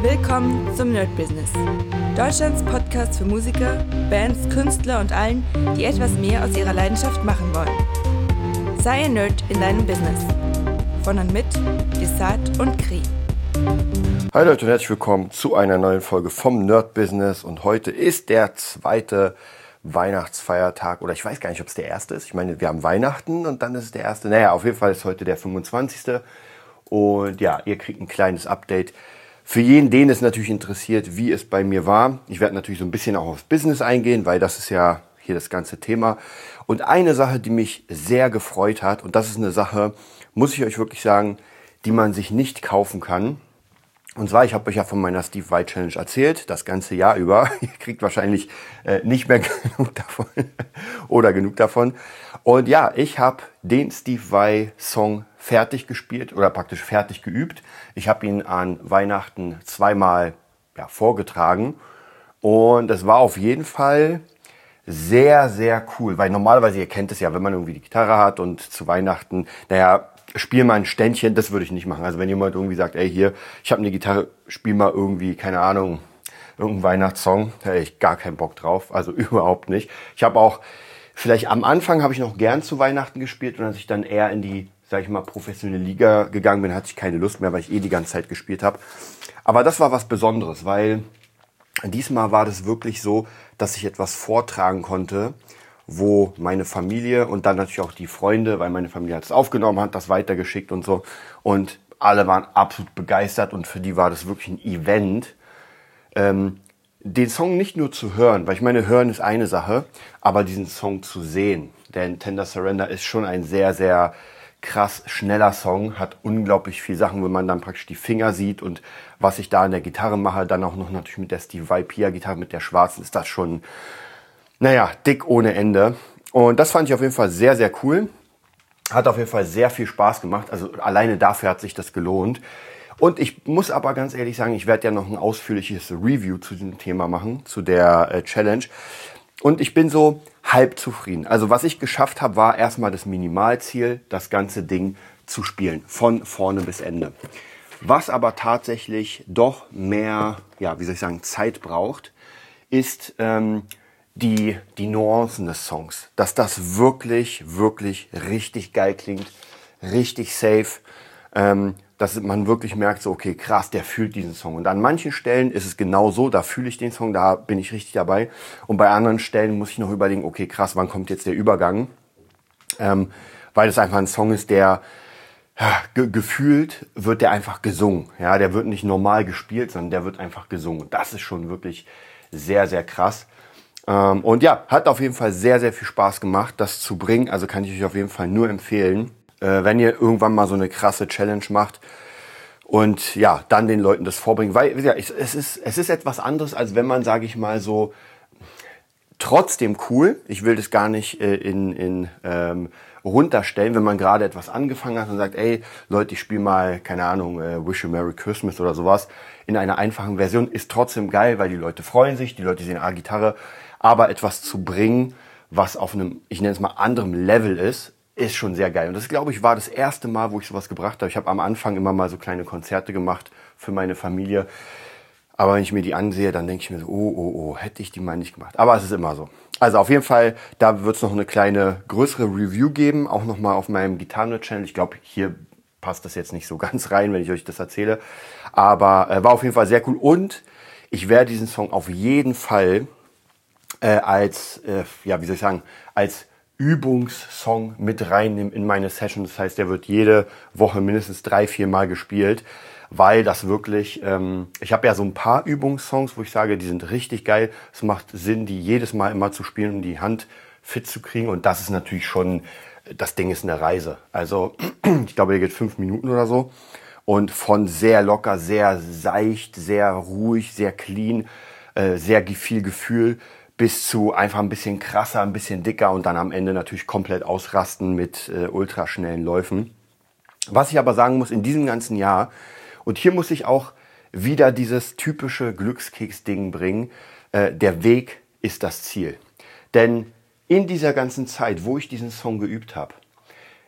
Willkommen zum Nerd Business. Deutschlands Podcast für Musiker, Bands, Künstler und allen, die etwas mehr aus ihrer Leidenschaft machen wollen. Sei ein Nerd in deinem Business. Von und mit Desart und Kri. Hi Leute und herzlich willkommen zu einer neuen Folge vom Nerd Business. Und heute ist der zweite Weihnachtsfeiertag oder ich weiß gar nicht, ob es der erste ist. Ich meine, wir haben Weihnachten und dann ist es der erste. Naja, auf jeden Fall ist heute der 25. Und ja, ihr kriegt ein kleines Update. Für jeden, den es natürlich interessiert, wie es bei mir war. Ich werde natürlich so ein bisschen auch aufs Business eingehen, weil das ist ja hier das ganze Thema. Und eine Sache, die mich sehr gefreut hat, und das ist eine Sache, muss ich euch wirklich sagen, die man sich nicht kaufen kann. Und zwar, ich habe euch ja von meiner Steve Vai Challenge erzählt, das ganze Jahr über. Ihr kriegt wahrscheinlich äh, nicht mehr genug davon oder genug davon. Und ja, ich habe den Steve Vai Song fertig gespielt oder praktisch fertig geübt. Ich habe ihn an Weihnachten zweimal ja, vorgetragen und es war auf jeden Fall sehr, sehr cool, weil normalerweise, ihr kennt es ja, wenn man irgendwie die Gitarre hat und zu Weihnachten, naja, spiel mal ein Ständchen, das würde ich nicht machen. Also wenn jemand irgendwie sagt, ey hier, ich habe eine Gitarre, spiel mal irgendwie, keine Ahnung, irgendeinen Weihnachtssong, da hätte ich gar keinen Bock drauf, also überhaupt nicht. Ich habe auch, vielleicht am Anfang habe ich noch gern zu Weihnachten gespielt und als ich dann eher in die sag ich mal, professionelle Liga gegangen bin, hatte ich keine Lust mehr, weil ich eh die ganze Zeit gespielt habe. Aber das war was Besonderes, weil diesmal war das wirklich so, dass ich etwas vortragen konnte, wo meine Familie und dann natürlich auch die Freunde, weil meine Familie hat es aufgenommen, hat das weitergeschickt und so. Und alle waren absolut begeistert und für die war das wirklich ein Event. Ähm, den Song nicht nur zu hören, weil ich meine, hören ist eine Sache, aber diesen Song zu sehen. Denn Tender Surrender ist schon ein sehr, sehr krass schneller Song, hat unglaublich viel Sachen, wenn man dann praktisch die Finger sieht und was ich da an der Gitarre mache, dann auch noch natürlich mit der Steve Vai Pia Gitarre, mit der schwarzen, ist das schon, naja, dick ohne Ende. Und das fand ich auf jeden Fall sehr, sehr cool. Hat auf jeden Fall sehr viel Spaß gemacht. Also alleine dafür hat sich das gelohnt. Und ich muss aber ganz ehrlich sagen, ich werde ja noch ein ausführliches Review zu diesem Thema machen, zu der äh, Challenge. Und ich bin so halb zufrieden. Also was ich geschafft habe, war erstmal das Minimalziel, das ganze Ding zu spielen, von vorne bis Ende. Was aber tatsächlich doch mehr, ja, wie soll ich sagen, Zeit braucht, ist ähm, die, die Nuancen des Songs. Dass das wirklich, wirklich richtig geil klingt, richtig safe. Ähm, dass man wirklich merkt, so, okay, krass, der fühlt diesen Song. Und an manchen Stellen ist es genau so, da fühle ich den Song, da bin ich richtig dabei. Und bei anderen Stellen muss ich noch überlegen, okay, krass, wann kommt jetzt der Übergang? Ähm, weil es einfach ein Song ist, der ja, ge gefühlt wird der einfach gesungen. Ja, der wird nicht normal gespielt, sondern der wird einfach gesungen. Das ist schon wirklich sehr, sehr krass. Ähm, und ja, hat auf jeden Fall sehr, sehr viel Spaß gemacht, das zu bringen. Also kann ich euch auf jeden Fall nur empfehlen äh, wenn ihr irgendwann mal so eine krasse Challenge macht und ja, dann den Leuten das vorbringen. Weil ja, es, ist, es ist etwas anderes, als wenn man, sage ich mal, so trotzdem cool, ich will das gar nicht äh, in, in ähm, runterstellen, wenn man gerade etwas angefangen hat und sagt, ey Leute, ich spiele mal, keine Ahnung, äh, Wish You Merry Christmas oder sowas in einer einfachen Version, ist trotzdem geil, weil die Leute freuen sich, die Leute sehen, ah, Gitarre, aber etwas zu bringen, was auf einem, ich nenne es mal, anderem Level ist, ist schon sehr geil. Und das, glaube ich, war das erste Mal, wo ich sowas gebracht habe. Ich habe am Anfang immer mal so kleine Konzerte gemacht für meine Familie. Aber wenn ich mir die ansehe, dann denke ich mir so, oh, oh, oh, hätte ich die mal nicht gemacht. Aber es ist immer so. Also auf jeden Fall, da wird es noch eine kleine größere Review geben, auch nochmal auf meinem Gitarren-Channel. Ich glaube, hier passt das jetzt nicht so ganz rein, wenn ich euch das erzähle. Aber äh, war auf jeden Fall sehr cool. Und ich werde diesen Song auf jeden Fall äh, als, äh, ja, wie soll ich sagen, als Übungssong mit reinnehmen in meine Session. Das heißt, der wird jede Woche mindestens drei, vier Mal gespielt, weil das wirklich, ähm, ich habe ja so ein paar Übungssongs, wo ich sage, die sind richtig geil. Es macht Sinn, die jedes Mal immer zu spielen, um die Hand fit zu kriegen. Und das ist natürlich schon, das Ding ist eine Reise. Also ich glaube, der geht fünf Minuten oder so. Und von sehr locker, sehr seicht, sehr ruhig, sehr clean, äh, sehr viel Gefühl bis zu einfach ein bisschen krasser, ein bisschen dicker und dann am Ende natürlich komplett ausrasten mit äh, ultraschnellen Läufen. Was ich aber sagen muss, in diesem ganzen Jahr, und hier muss ich auch wieder dieses typische Glückskeks-Ding bringen, äh, der Weg ist das Ziel. Denn in dieser ganzen Zeit, wo ich diesen Song geübt habe,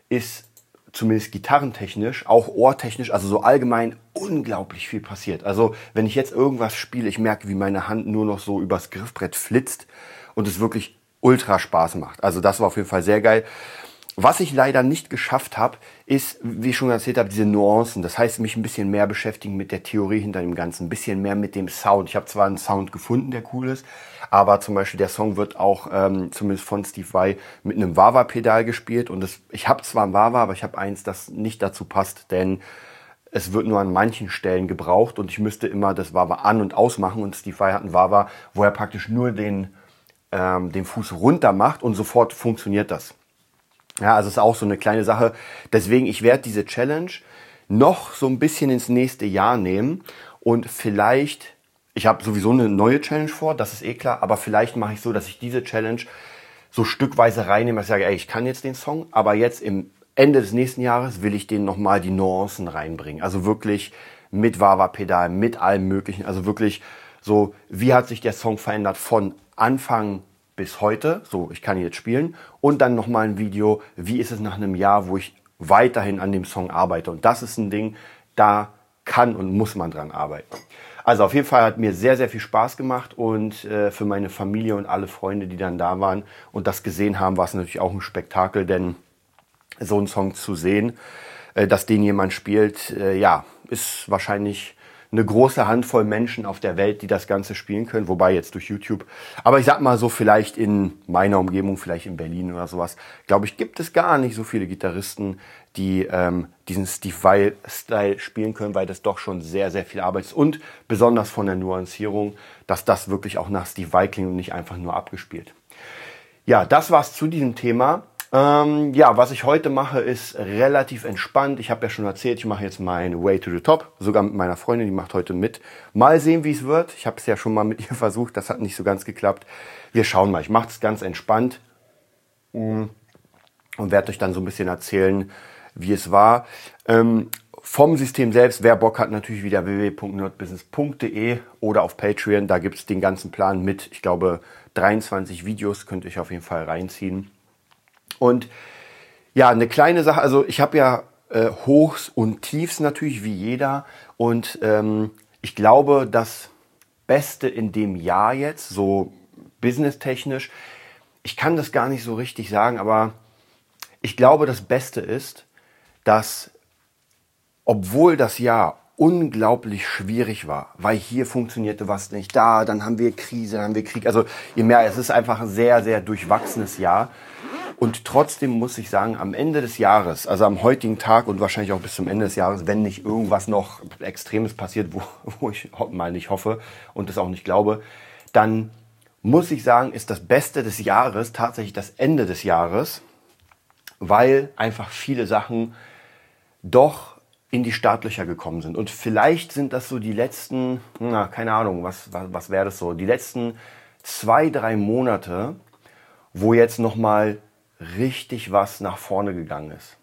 ist zumindest gitarrentechnisch, auch ohrtechnisch, also so allgemein unglaublich viel passiert. Also wenn ich jetzt irgendwas spiele, ich merke, wie meine Hand nur noch so übers Griffbrett flitzt und es wirklich ultra Spaß macht. Also das war auf jeden Fall sehr geil. Was ich leider nicht geschafft habe, ist, wie ich schon erzählt habe, diese Nuancen. Das heißt, mich ein bisschen mehr beschäftigen mit der Theorie hinter dem Ganzen, ein bisschen mehr mit dem Sound. Ich habe zwar einen Sound gefunden, der cool ist, aber zum Beispiel der Song wird auch, ähm, zumindest von Steve Vai, mit einem Wawa-Pedal gespielt. Und das, ich habe zwar ein Wawa, aber ich habe eins, das nicht dazu passt, denn es wird nur an manchen Stellen gebraucht und ich müsste immer das Wawa an- und ausmachen. Und Steve Vai hat ein Wawa, wo er praktisch nur den, ähm, den Fuß runter macht und sofort funktioniert das. Ja, also ist auch so eine kleine Sache. Deswegen, ich werde diese Challenge noch so ein bisschen ins nächste Jahr nehmen und vielleicht, ich habe sowieso eine neue Challenge vor, das ist eh klar, aber vielleicht mache ich so, dass ich diese Challenge so stückweise reinnehme, dass ich sage, ey, ich kann jetzt den Song, aber jetzt im Ende des nächsten Jahres will ich den nochmal die Nuancen reinbringen. Also wirklich mit Wawa-Pedal, mit allem möglichen, also wirklich so, wie hat sich der Song verändert von Anfang bis heute, so ich kann jetzt spielen und dann nochmal ein Video, wie ist es nach einem Jahr, wo ich weiterhin an dem Song arbeite und das ist ein Ding, da kann und muss man dran arbeiten. Also auf jeden Fall hat mir sehr, sehr viel Spaß gemacht und äh, für meine Familie und alle Freunde, die dann da waren und das gesehen haben, war es natürlich auch ein Spektakel, denn so einen Song zu sehen, äh, dass den jemand spielt, äh, ja, ist wahrscheinlich eine große Handvoll Menschen auf der Welt, die das Ganze spielen können, wobei jetzt durch YouTube. Aber ich sag mal so, vielleicht in meiner Umgebung, vielleicht in Berlin oder sowas, glaube ich, gibt es gar nicht so viele Gitarristen, die ähm, diesen Steve Vai-Style spielen können, weil das doch schon sehr, sehr viel Arbeit ist. Und besonders von der Nuancierung, dass das wirklich auch nach Steve Vai klingt und nicht einfach nur abgespielt. Ja, das war's zu diesem Thema. Ähm, ja, was ich heute mache, ist relativ entspannt. Ich habe ja schon erzählt, ich mache jetzt mein Way to the Top, sogar mit meiner Freundin, die macht heute mit. Mal sehen, wie es wird. Ich habe es ja schon mal mit ihr versucht, das hat nicht so ganz geklappt. Wir schauen mal. Ich mache es ganz entspannt mm, und werde euch dann so ein bisschen erzählen, wie es war. Ähm, vom System selbst, wer Bock hat, natürlich wieder www.nerdbusiness.de oder auf Patreon. Da gibt es den ganzen Plan mit, ich glaube, 23 Videos könnt ihr euch auf jeden Fall reinziehen. Und ja, eine kleine Sache, also ich habe ja äh, Hochs und Tiefs natürlich wie jeder. Und ähm, ich glaube, das Beste in dem Jahr jetzt, so businesstechnisch, ich kann das gar nicht so richtig sagen, aber ich glaube, das Beste ist, dass obwohl das Jahr unglaublich schwierig war, weil hier funktionierte was nicht, da, dann haben wir Krise, dann haben wir Krieg. Also ihr merkt, es ist einfach ein sehr, sehr durchwachsenes Jahr. Und trotzdem muss ich sagen, am Ende des Jahres, also am heutigen Tag und wahrscheinlich auch bis zum Ende des Jahres, wenn nicht irgendwas noch Extremes passiert, wo, wo ich mal nicht hoffe und das auch nicht glaube, dann muss ich sagen, ist das Beste des Jahres tatsächlich das Ende des Jahres, weil einfach viele Sachen doch in die Startlöcher gekommen sind. Und vielleicht sind das so die letzten, na, keine Ahnung, was, was, was wäre das so, die letzten zwei, drei Monate, wo jetzt nochmal richtig was nach vorne gegangen ist.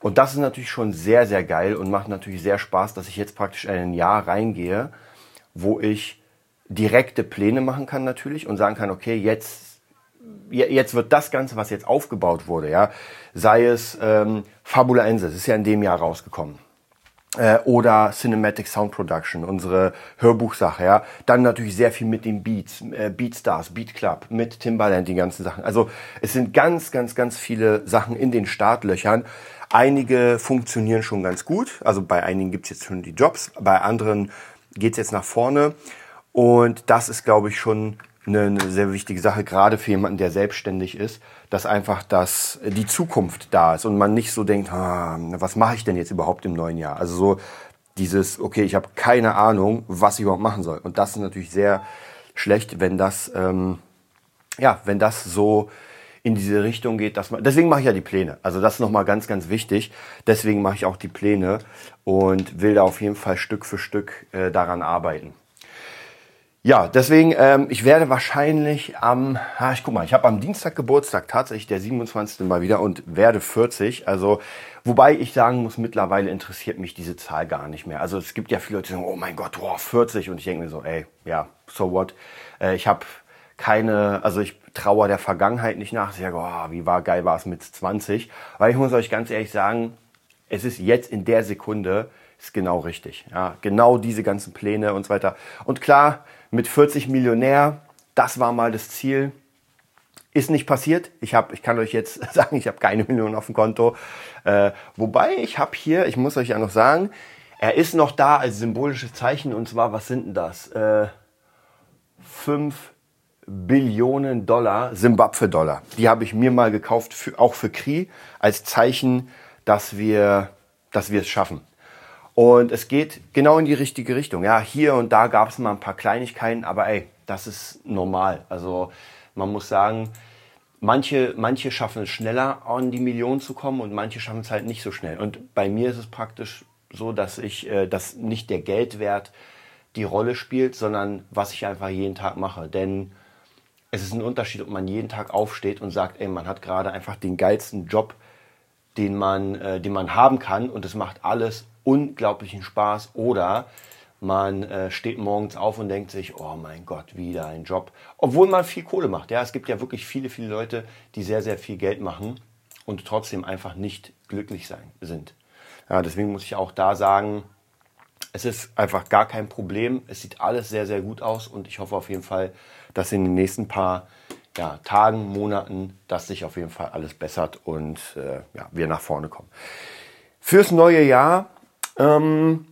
Und das ist natürlich schon sehr, sehr geil und macht natürlich sehr Spaß, dass ich jetzt praktisch in ein Jahr reingehe, wo ich direkte Pläne machen kann natürlich und sagen kann, okay, jetzt, jetzt wird das Ganze, was jetzt aufgebaut wurde, ja, sei es ähm, Fabula Ense, das ist ja in dem Jahr rausgekommen äh, oder Cinematic Sound Production, unsere Hörbuchsache, ja. Dann natürlich sehr viel mit den Beats, äh, Beatstars, Beat Club, mit Timbaland, die ganzen Sachen. Also es sind ganz, ganz, ganz viele Sachen in den Startlöchern. Einige funktionieren schon ganz gut. Also bei einigen gibt's jetzt schon die Jobs, bei anderen geht's jetzt nach vorne. Und das ist, glaube ich, schon eine, sehr wichtige Sache, gerade für jemanden, der selbstständig ist, dass einfach das, die Zukunft da ist und man nicht so denkt, ah, was mache ich denn jetzt überhaupt im neuen Jahr? Also so dieses, okay, ich habe keine Ahnung, was ich überhaupt machen soll. Und das ist natürlich sehr schlecht, wenn das, ähm, ja, wenn das so in diese Richtung geht, dass man, deswegen mache ich ja die Pläne. Also das ist nochmal ganz, ganz wichtig. Deswegen mache ich auch die Pläne und will da auf jeden Fall Stück für Stück äh, daran arbeiten. Ja, deswegen, ähm, ich werde wahrscheinlich am, ah, ich guck mal, ich habe am Dienstag Geburtstag, tatsächlich der 27. mal wieder und werde 40. Also, wobei ich sagen muss, mittlerweile interessiert mich diese Zahl gar nicht mehr. Also es gibt ja viele Leute, die sagen, oh mein Gott, wow, 40. Und ich denke mir so, ey, ja, so what? Äh, ich habe keine, also ich trauere der Vergangenheit nicht nach. Ich sage, oh, wie war geil war es mit 20. Weil ich muss euch ganz ehrlich sagen, es ist jetzt in der Sekunde ist genau richtig. Ja, genau diese ganzen Pläne und so weiter. Und klar, mit 40 Millionär, das war mal das Ziel. Ist nicht passiert. Ich, hab, ich kann euch jetzt sagen, ich habe keine Millionen auf dem Konto. Äh, wobei ich habe hier, ich muss euch ja noch sagen, er ist noch da als symbolisches Zeichen. Und zwar, was sind denn das? Äh, 5 Billionen Dollar, Simbabwe-Dollar. Die habe ich mir mal gekauft, für, auch für Kri, als Zeichen, dass wir, dass wir es schaffen. Und es geht genau in die richtige Richtung. Ja, hier und da gab es mal ein paar Kleinigkeiten, aber ey, das ist normal. Also man muss sagen, manche, manche schaffen es schneller an die Millionen zu kommen und manche schaffen es halt nicht so schnell. Und bei mir ist es praktisch so, dass ich, äh, dass nicht der Geldwert die Rolle spielt, sondern was ich einfach jeden Tag mache. Denn es ist ein Unterschied, ob man jeden Tag aufsteht und sagt, ey, man hat gerade einfach den geilsten Job, den man, äh, den man haben kann und es macht alles unglaublichen Spaß oder man äh, steht morgens auf und denkt sich, oh mein Gott, wieder ein Job. Obwohl man viel Kohle macht. Ja, es gibt ja wirklich viele, viele Leute, die sehr, sehr viel Geld machen und trotzdem einfach nicht glücklich sein, sind. Ja, deswegen muss ich auch da sagen, es ist einfach gar kein Problem. Es sieht alles sehr, sehr gut aus und ich hoffe auf jeden Fall, dass in den nächsten paar ja, Tagen, Monaten, dass sich auf jeden Fall alles bessert und äh, ja, wir nach vorne kommen. Fürs neue Jahr ähm,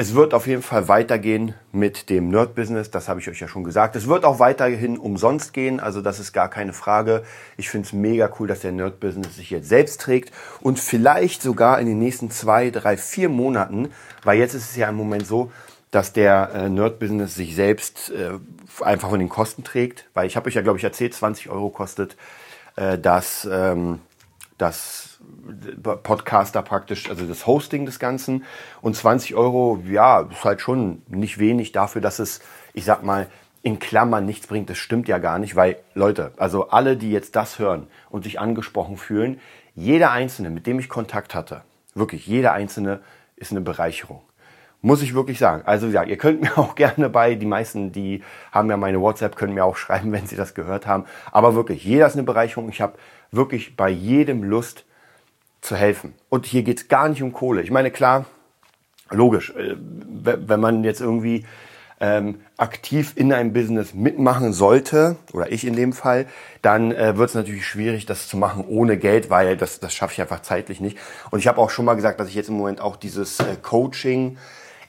es wird auf jeden Fall weitergehen mit dem Nerd-Business, das habe ich euch ja schon gesagt. Es wird auch weiterhin umsonst gehen, also das ist gar keine Frage. Ich finde es mega cool, dass der Nerd-Business sich jetzt selbst trägt und vielleicht sogar in den nächsten zwei, drei, vier Monaten, weil jetzt ist es ja im Moment so, dass der äh, Nerd-Business sich selbst äh, einfach von den Kosten trägt, weil ich habe euch ja, glaube ich, erzählt, 20 Euro kostet äh, das, ähm, das Podcaster praktisch, also das Hosting des Ganzen. Und 20 Euro, ja, ist halt schon nicht wenig dafür, dass es, ich sag mal, in Klammern nichts bringt. Das stimmt ja gar nicht, weil Leute, also alle, die jetzt das hören und sich angesprochen fühlen, jeder Einzelne, mit dem ich Kontakt hatte, wirklich jeder Einzelne ist eine Bereicherung. Muss ich wirklich sagen. Also ja, ihr könnt mir auch gerne bei, die meisten, die haben ja meine WhatsApp, können mir auch schreiben, wenn sie das gehört haben. Aber wirklich, jeder ist eine Bereicherung. Ich habe wirklich bei jedem Lust, zu helfen. Und hier geht es gar nicht um Kohle. Ich meine, klar, logisch, äh, wenn man jetzt irgendwie ähm, aktiv in einem Business mitmachen sollte, oder ich in dem Fall, dann äh, wird es natürlich schwierig, das zu machen ohne Geld, weil das, das schaffe ich einfach zeitlich nicht. Und ich habe auch schon mal gesagt, dass ich jetzt im Moment auch dieses äh, Coaching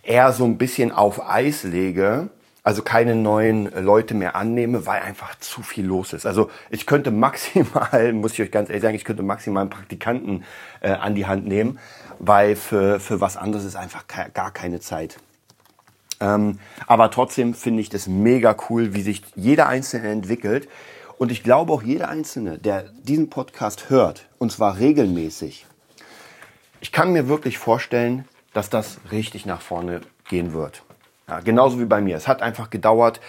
eher so ein bisschen auf Eis lege, also keine neuen Leute mehr annehme, weil einfach zu viel los ist. Also ich könnte maximal, muss ich euch ganz ehrlich sagen, ich könnte maximal einen Praktikanten äh, an die Hand nehmen, weil für, für was anderes ist einfach gar keine Zeit. Ähm, aber trotzdem finde ich das mega cool, wie sich jeder Einzelne entwickelt. Und ich glaube auch jeder Einzelne, der diesen Podcast hört, und zwar regelmäßig, ich kann mir wirklich vorstellen, dass das richtig nach vorne gehen wird. Ja, genauso wie bei mir. Es hat einfach gedauert,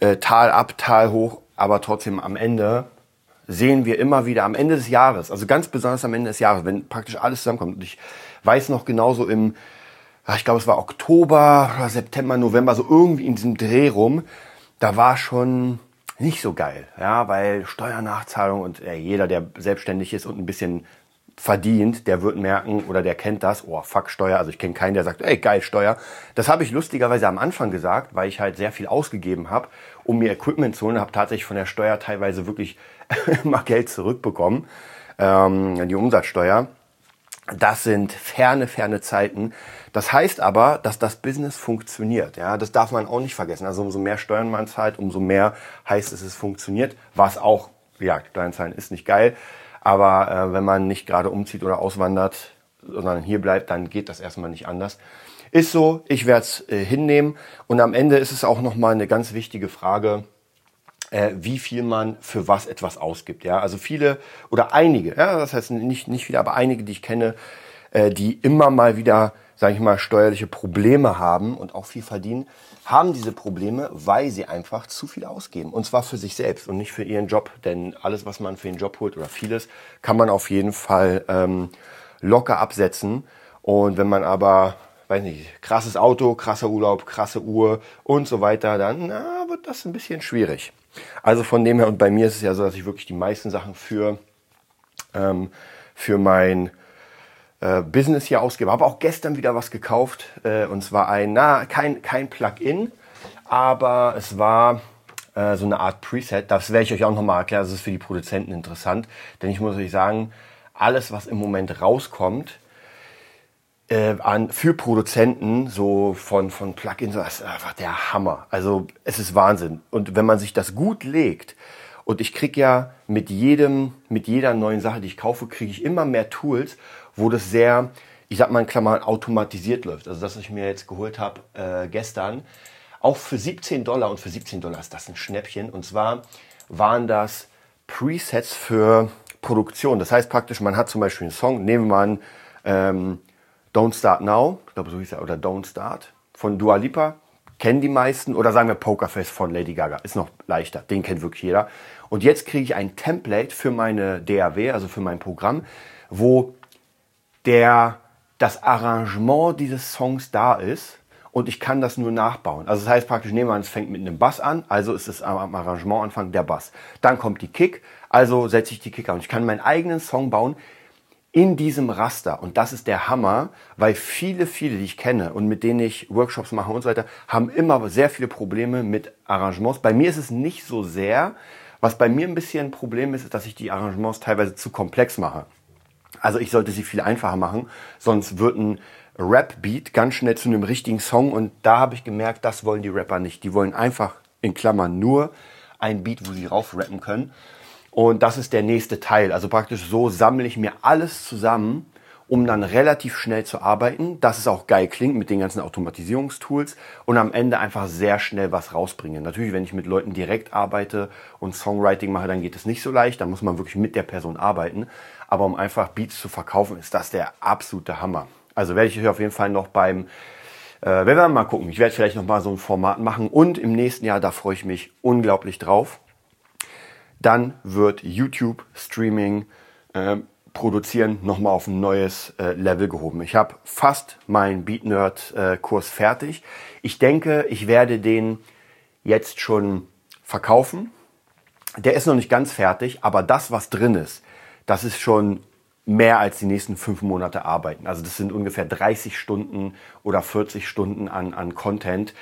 äh, Tal ab, Tal hoch, aber trotzdem am Ende sehen wir immer wieder, am Ende des Jahres, also ganz besonders am Ende des Jahres, wenn praktisch alles zusammenkommt. Und ich weiß noch genauso im, ich glaube es war Oktober, September, November, so irgendwie in diesem Dreh rum, da war schon nicht so geil, ja, weil Steuernachzahlung und äh, jeder, der selbstständig ist und ein bisschen verdient, der wird merken oder der kennt das, oh fuck Steuer, also ich kenne keinen, der sagt, ey geil Steuer. Das habe ich lustigerweise am Anfang gesagt, weil ich halt sehr viel ausgegeben habe, um mir Equipment zu holen, habe tatsächlich von der Steuer teilweise wirklich mal Geld zurückbekommen, ähm, die Umsatzsteuer. Das sind ferne, ferne Zeiten. Das heißt aber, dass das Business funktioniert. Ja, das darf man auch nicht vergessen. Also umso mehr Steuern man zahlt, umso mehr heißt es, es funktioniert. Was auch, ja, Steuern zahlen ist nicht geil. Aber äh, wenn man nicht gerade umzieht oder auswandert, sondern hier bleibt, dann geht das erstmal nicht anders. Ist so, ich werde es äh, hinnehmen. Und am Ende ist es auch nochmal eine ganz wichtige Frage, äh, wie viel man für was etwas ausgibt. Ja, also viele oder einige, ja, das heißt nicht, nicht viele, aber einige, die ich kenne, äh, die immer mal wieder, sage ich mal, steuerliche Probleme haben und auch viel verdienen, haben diese Probleme, weil sie einfach zu viel ausgeben. Und zwar für sich selbst und nicht für ihren Job. Denn alles, was man für den Job holt oder vieles, kann man auf jeden Fall ähm, locker absetzen. Und wenn man aber, weiß nicht, krasses Auto, krasser Urlaub, krasse Uhr und so weiter, dann na, wird das ein bisschen schwierig. Also von dem her, und bei mir ist es ja so, dass ich wirklich die meisten Sachen für, ähm, für mein äh, Business hier ausgebe. Habe auch gestern wieder was gekauft äh, und zwar ein, na, kein, kein Plugin, aber es war äh, so eine Art Preset. Das werde ich euch auch nochmal erklären. Das ist für die Produzenten interessant, denn ich muss euch sagen, alles, was im Moment rauskommt, äh, an, für Produzenten so von, von Plugins, das ist einfach der Hammer. Also es ist Wahnsinn. Und wenn man sich das gut legt, und ich kriege ja mit jedem, mit jeder neuen Sache, die ich kaufe, kriege ich immer mehr Tools, wo das sehr, ich sag mal in Klammern, automatisiert läuft. Also das, was ich mir jetzt geholt habe äh, gestern, auch für 17 Dollar und für 17 Dollar ist das ein Schnäppchen. Und zwar waren das Presets für Produktion. Das heißt praktisch, man hat zum Beispiel einen Song, nehmen wir an, ähm, Don't Start Now, ich glaube so hieß er, oder Don't Start von Dua Lipa, kennen die meisten, oder sagen wir Pokerface von Lady Gaga, ist noch leichter, den kennt wirklich jeder. Und jetzt kriege ich ein Template für meine DAW, also für mein Programm, wo der, das Arrangement dieses Songs da ist und ich kann das nur nachbauen. Also das heißt praktisch, nehmen wir an, es fängt mit einem Bass an, also ist es am Arrangement Anfang der Bass. Dann kommt die Kick, also setze ich die Kick an. Ich kann meinen eigenen Song bauen in diesem Raster. Und das ist der Hammer, weil viele, viele, die ich kenne und mit denen ich Workshops mache und so weiter, haben immer sehr viele Probleme mit Arrangements. Bei mir ist es nicht so sehr. Was bei mir ein bisschen ein Problem ist, ist, dass ich die Arrangements teilweise zu komplex mache. Also ich sollte sie viel einfacher machen, sonst wird ein Rap-Beat ganz schnell zu einem richtigen Song und da habe ich gemerkt, das wollen die Rapper nicht. Die wollen einfach in Klammern nur ein Beat, wo sie rauf rappen können. Und das ist der nächste Teil. Also praktisch so sammle ich mir alles zusammen, um dann relativ schnell zu arbeiten, dass es auch geil klingt mit den ganzen Automatisierungstools und am Ende einfach sehr schnell was rausbringen. Natürlich, wenn ich mit Leuten direkt arbeite und Songwriting mache, dann geht es nicht so leicht. Da muss man wirklich mit der Person arbeiten. Aber um einfach Beats zu verkaufen, ist das der absolute Hammer. Also werde ich euch auf jeden Fall noch beim äh, werden wir mal gucken. Ich werde vielleicht noch mal so ein Format machen und im nächsten Jahr, da freue ich mich unglaublich drauf dann wird YouTube Streaming äh, produzieren nochmal auf ein neues äh, Level gehoben. Ich habe fast meinen Beat Nerd äh, Kurs fertig. Ich denke, ich werde den jetzt schon verkaufen. Der ist noch nicht ganz fertig, aber das, was drin ist, das ist schon mehr als die nächsten fünf Monate arbeiten. Also das sind ungefähr 30 Stunden oder 40 Stunden an, an Content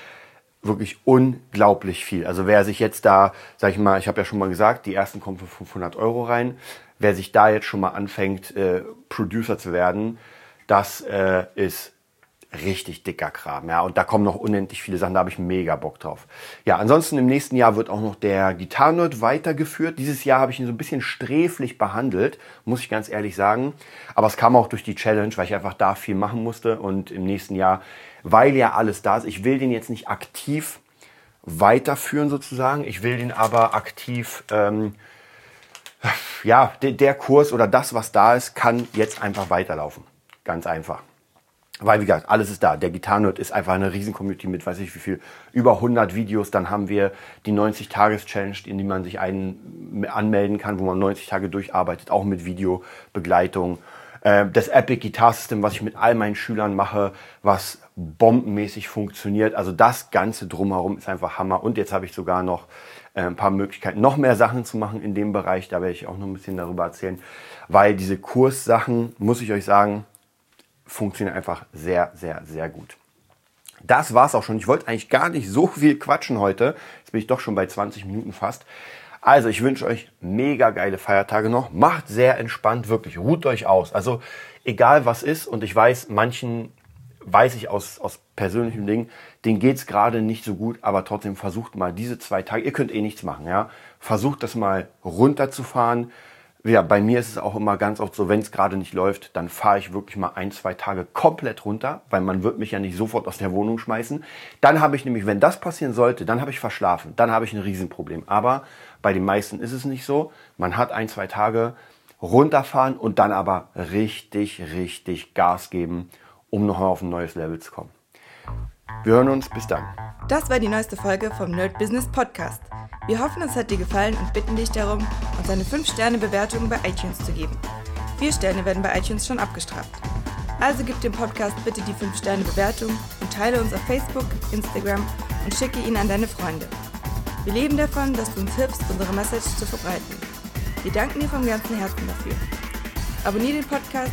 wirklich unglaublich viel. Also wer sich jetzt da, sag ich mal, ich habe ja schon mal gesagt, die ersten kommen für 500 Euro rein. Wer sich da jetzt schon mal anfängt, äh, Producer zu werden, das äh, ist richtig dicker Kram. Ja, und da kommen noch unendlich viele Sachen, da habe ich mega Bock drauf. Ja, ansonsten im nächsten Jahr wird auch noch der Gitarrenerd weitergeführt. Dieses Jahr habe ich ihn so ein bisschen sträflich behandelt, muss ich ganz ehrlich sagen. Aber es kam auch durch die Challenge, weil ich einfach da viel machen musste. Und im nächsten Jahr, weil ja alles da ist, ich will den jetzt nicht aktiv weiterführen sozusagen. Ich will den aber aktiv, ähm, ja, der, Kurs oder das, was da ist, kann jetzt einfach weiterlaufen. Ganz einfach. Weil, wie gesagt, alles ist da. Der Gitarrenerd ist einfach eine riesen Community mit, weiß ich wie viel, über 100 Videos. Dann haben wir die 90-Tages-Challenge, in die man sich einen anmelden kann, wo man 90 Tage durcharbeitet, auch mit Videobegleitung. Äh, das Epic Guitar System, was ich mit all meinen Schülern mache, was bombenmäßig funktioniert. Also das Ganze drumherum ist einfach Hammer. Und jetzt habe ich sogar noch ein paar Möglichkeiten, noch mehr Sachen zu machen in dem Bereich. Da werde ich auch noch ein bisschen darüber erzählen. Weil diese Kurssachen, muss ich euch sagen, funktioniert einfach sehr, sehr, sehr gut. Das war's auch schon. Ich wollte eigentlich gar nicht so viel quatschen heute. Jetzt bin ich doch schon bei 20 Minuten fast. Also ich wünsche euch mega geile Feiertage noch. Macht sehr entspannt, wirklich. Ruht euch aus. Also egal was ist. Und ich weiß, manchen weiß ich aus, aus persönlichen Dingen, denen geht's gerade nicht so gut, aber trotzdem versucht mal diese zwei Tage, ihr könnt eh nichts machen, ja. Versucht das mal runterzufahren ja, bei mir ist es auch immer ganz oft so, wenn es gerade nicht läuft, dann fahre ich wirklich mal ein, zwei Tage komplett runter, weil man wird mich ja nicht sofort aus der Wohnung schmeißen. Dann habe ich nämlich, wenn das passieren sollte, dann habe ich verschlafen, dann habe ich ein Riesenproblem. Aber bei den meisten ist es nicht so. Man hat ein, zwei Tage runterfahren und dann aber richtig, richtig Gas geben, um nochmal auf ein neues Level zu kommen. Wir hören uns, bis dann. Das war die neueste Folge vom Nerd Business Podcast. Wir hoffen, es hat dir gefallen und bitten dich darum, uns eine 5-Sterne-Bewertung bei iTunes zu geben. Vier Sterne werden bei iTunes schon abgestraft. Also gib dem Podcast bitte die 5-Sterne-Bewertung und teile uns auf Facebook, Instagram und schicke ihn an deine Freunde. Wir leben davon, dass du uns hilfst, unsere Message zu verbreiten. Wir danken dir vom ganzen Herzen dafür. Abonnier den Podcast